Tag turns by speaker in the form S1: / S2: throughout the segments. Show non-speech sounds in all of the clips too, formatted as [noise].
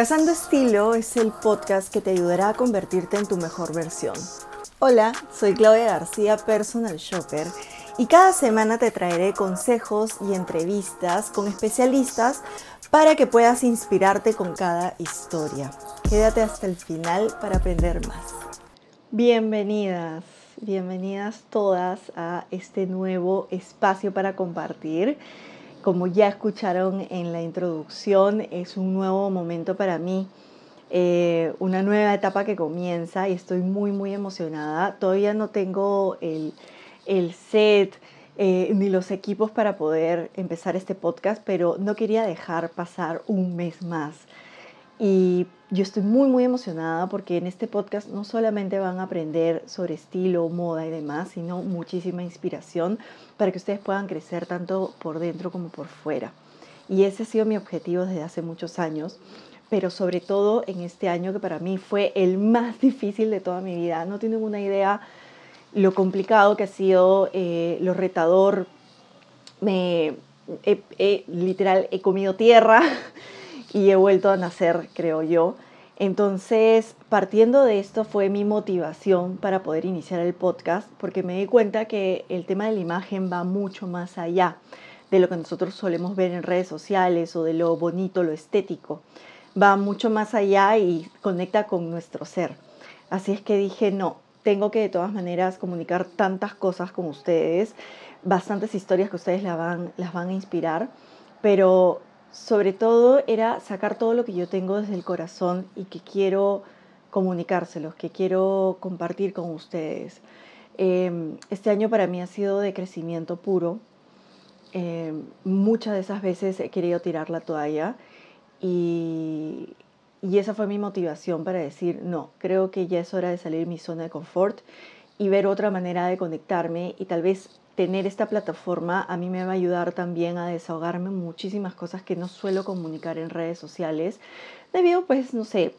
S1: Cazando Estilo es el podcast que te ayudará a convertirte en tu mejor versión. Hola, soy Claudia García, personal shopper, y cada semana te traeré consejos y entrevistas con especialistas para que puedas inspirarte con cada historia. Quédate hasta el final para aprender más. Bienvenidas, bienvenidas todas a este nuevo espacio para compartir. Como ya escucharon en la introducción, es un nuevo momento para mí, eh, una nueva etapa que comienza y estoy muy, muy emocionada. Todavía no tengo el, set eh, ni los equipos para poder empezar este podcast, pero no quería dejar pasar un mes más. Y yo estoy muy, muy emocionada porque en este podcast no solamente van a aprender sobre estilo, moda y demás, sino muchísima inspiración para que ustedes puedan crecer tanto por dentro como por fuera. Y ese ha sido mi objetivo desde hace muchos años, pero sobre todo en este año que para mí fue el más [laughs] difícil de toda mi vida. No tienen una idea lo complicado que ha sido, eh, lo retador. Me, literal, he comido tierra [laughs] y he vuelto a nacer, creo yo. Entonces, partiendo de esto fue mi motivación para poder iniciar el podcast, porque me di cuenta que el tema de la imagen va mucho más allá de lo que nosotros solemos ver en redes sociales o de lo bonito, lo estético. Va mucho más allá y conecta con nuestro ser. Así es que dije, no, tengo que de todas maneras comunicar tantas cosas con ustedes, bastantes historias que ustedes las van, las van a inspirar, pero sobre todo era sacar todo lo que yo tengo desde el corazón y que quiero comunicárselos, que quiero compartir con ustedes. Em, este año para mí ha sido de crecimiento puro. Em, muchas de esas veces he querido tirar la toalla y, y esa fue mi motivación para decir, no, creo que ya es hora de salir de mi zona de confort y ver otra manera de conectarme y tal vez tener esta plataforma a mí me va a ayudar también a desahogarme muchísimas cosas que no suelo comunicar en redes sociales, debido pues, no sé,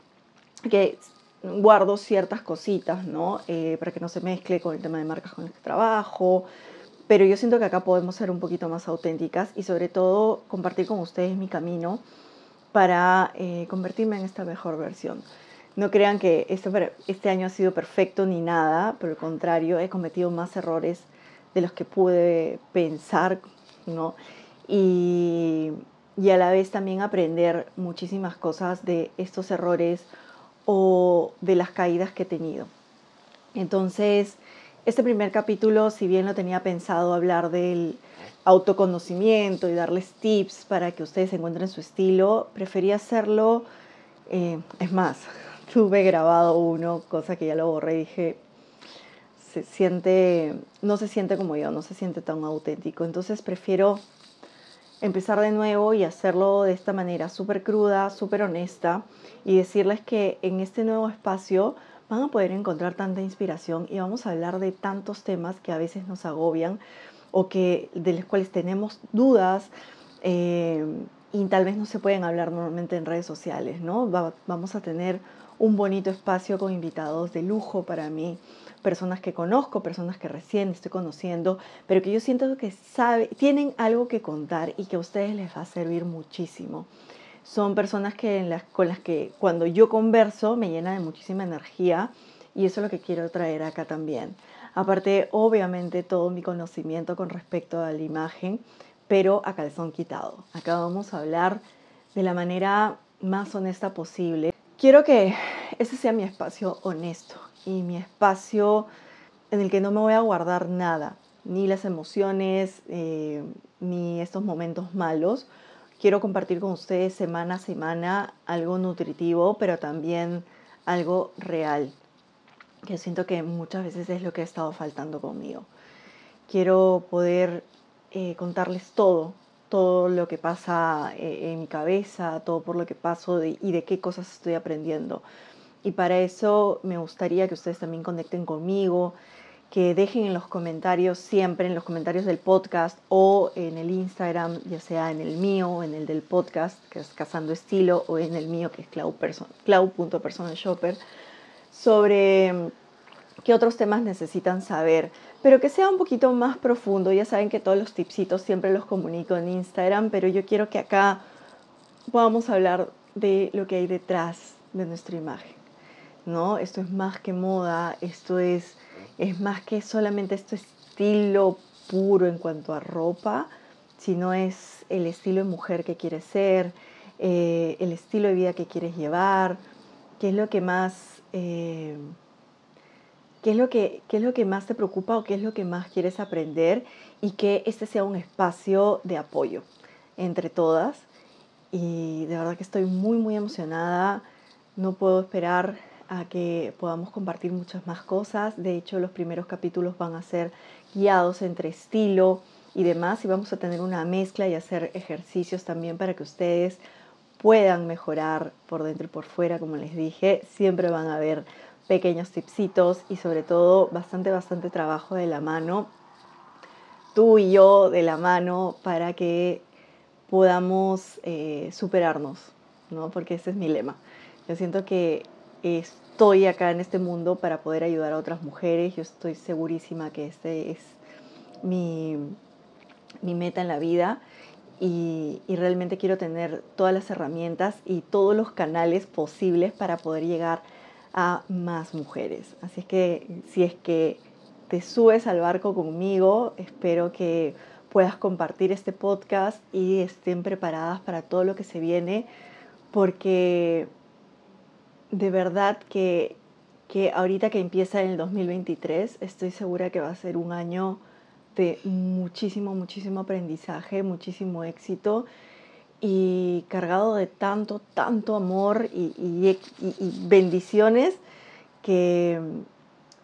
S1: que guardo ciertas cositas, ¿no? Eh, para que no se mezcle con el tema de marcas con las que trabajo, pero yo siento que acá podemos ser un poquito más auténticas y sobre todo compartir con ustedes mi camino para eh, convertirme en esta mejor versión. No crean que este, este año ha sido perfecto ni nada, por el contrario, he cometido más errores de los que pude pensar, ¿no? Y, y a la vez también aprender muchísimas cosas de estos errores o de las caídas que he tenido. Entonces, este primer capítulo, si bien lo tenía pensado hablar del autoconocimiento y darles tips para que ustedes encuentren su estilo, preferí hacerlo, eh, es más, [laughs] tuve grabado uno, cosa que ya lo borré y dije, se siente, no se siente como yo, no se siente tan auténtico. Entonces prefiero empezar de nuevo y hacerlo de esta manera súper cruda, súper honesta y decirles que en este nuevo espacio van a poder encontrar tanta inspiración y vamos a hablar de tantos temas que a veces nos agobian o que de los cuales tenemos dudas eh, y tal vez no se pueden hablar normalmente en redes sociales, ¿no? vamos a tener un bonito espacio con invitados de lujo para mí personas que conozco, personas que recién estoy conociendo, pero que yo siento que sabe, tienen algo que contar y que a ustedes les va a servir muchísimo. Son personas que con las que cuando yo converso me llena de muchísima energía y eso es lo que quiero traer acá también. Aparte, obviamente, todo mi conocimiento con respecto a la imagen, pero a calzón quitado. Acá vamos a hablar de la manera más honesta posible. Quiero que ese sea mi espacio honesto, y mi espacio en el que no me voy a guardar nada, ni las emociones, eh, ni estos momentos malos. Quiero compartir con ustedes semana a semana algo nutritivo, pero también algo real, que siento que muchas veces es lo que ha estado faltando conmigo. Quiero poder eh, contarles todo, todo lo que pasa eh, en mi cabeza, todo por lo que paso y de qué cosas estoy aprendiendo. Y para eso me gustaría que ustedes también conecten conmigo, que dejen en los comentarios, siempre en los comentarios del podcast o en el Instagram, ya sea en el mío o en el del podcast, que es Cazando Estilo, o en el mío, que es clau.personalshopper, sobre mm, qué otros temas necesitan saber, pero que sea un poquito más profundo. Ya saben que todos los tipsitos siempre los comunico en Instagram, pero yo quiero que acá podamos hablar de lo que hay detrás de nuestra imagen. ¿No? Esto es más que moda, esto es, es más que solamente este estilo puro en cuanto a ropa, sino es el estilo de mujer que quieres ser, eh, el estilo de vida que quieres llevar, qué es lo que más... Eh, ¿Qué es, lo que, ¿Qué es lo que más te preocupa o qué es lo que más quieres aprender? Y que este sea un espacio de apoyo entre todas. Y de verdad que estoy muy, muy emocionada. No puedo esperar a que podamos compartir muchas más cosas. De hecho, los primeros capítulos van a ser guiados entre estilo y demás y vamos a tener una mezcla y hacer ejercicios también para que ustedes puedan mejorar por dentro y por fuera, como les dije. Siempre van a haber pequeños tipsitos y sobre todo bastante, bastante trabajo de la mano, tú y yo de la mano para que podamos eh, superarnos, ¿no? Porque ese es mi lema. Yo siento que estoy acá en este mundo para poder ayudar a otras mujeres. Yo estoy segurísima que este es mi, mi meta en la vida y, y, realmente quiero tener todas las herramientas y todos los canales posibles para poder llegar a más mujeres. Así es que si es que te subes al barco conmigo, espero que puedas compartir este podcast y estén preparadas para todo lo que se viene, porque de verdad que, que ahorita que empieza el 2023, estoy segura que va a ser un año de muchísimo, muchísimo aprendizaje, muchísimo éxito y cargado de tanto, tanto amor y, bendiciones que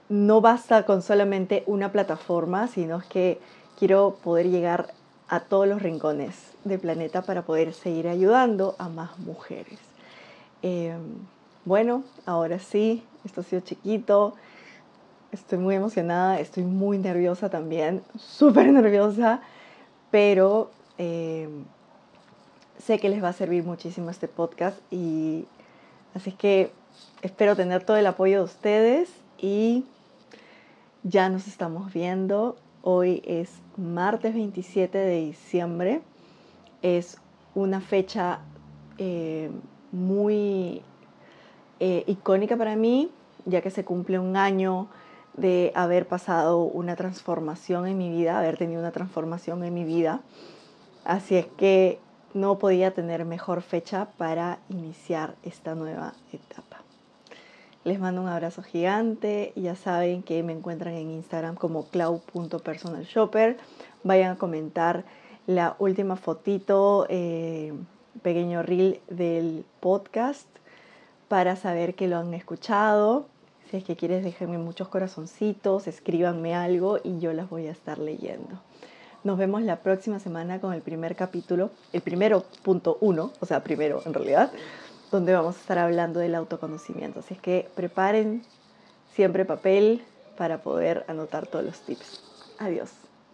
S1: no basta con solamente una plataforma, sino que quiero poder llegar a todos los rincones del planeta para poder seguir ayudando a más mujeres. Eh, bueno, ahora sí, esto ha sido chiquito. Estoy muy emocionada, estoy muy nerviosa también, [laughs] súper nerviosa, pero eh, sé que les va a servir muchísimo este podcast y así que espero tener todo el apoyo de ustedes y ya nos estamos viendo. Hoy es martes 27 de diciembre, es una fecha eh, muy eh, icónica para mí, ya que se cumple un año de haber pasado una transformación en mi vida, haber tenido una transformación en mi vida. Así es que no podía tener mejor fecha para iniciar esta nueva etapa. Les mando un abrazo gigante. Ya saben que me encuentran en Instagram como clau.personalshopper. Vayan a comentar la última fotito, eh, pequeño reel del podcast para saber que lo han escuchado. Si es que quieres, déjenme muchos corazoncitos, escríbanme algo y yo las voy a estar leyendo. Nos vemos la próxima semana con el primer capítulo, el primero punto uno, o sea, primero en realidad, donde vamos a estar hablando del autoconocimiento. Así es que preparen siempre papel para poder anotar todos los tips. Adiós.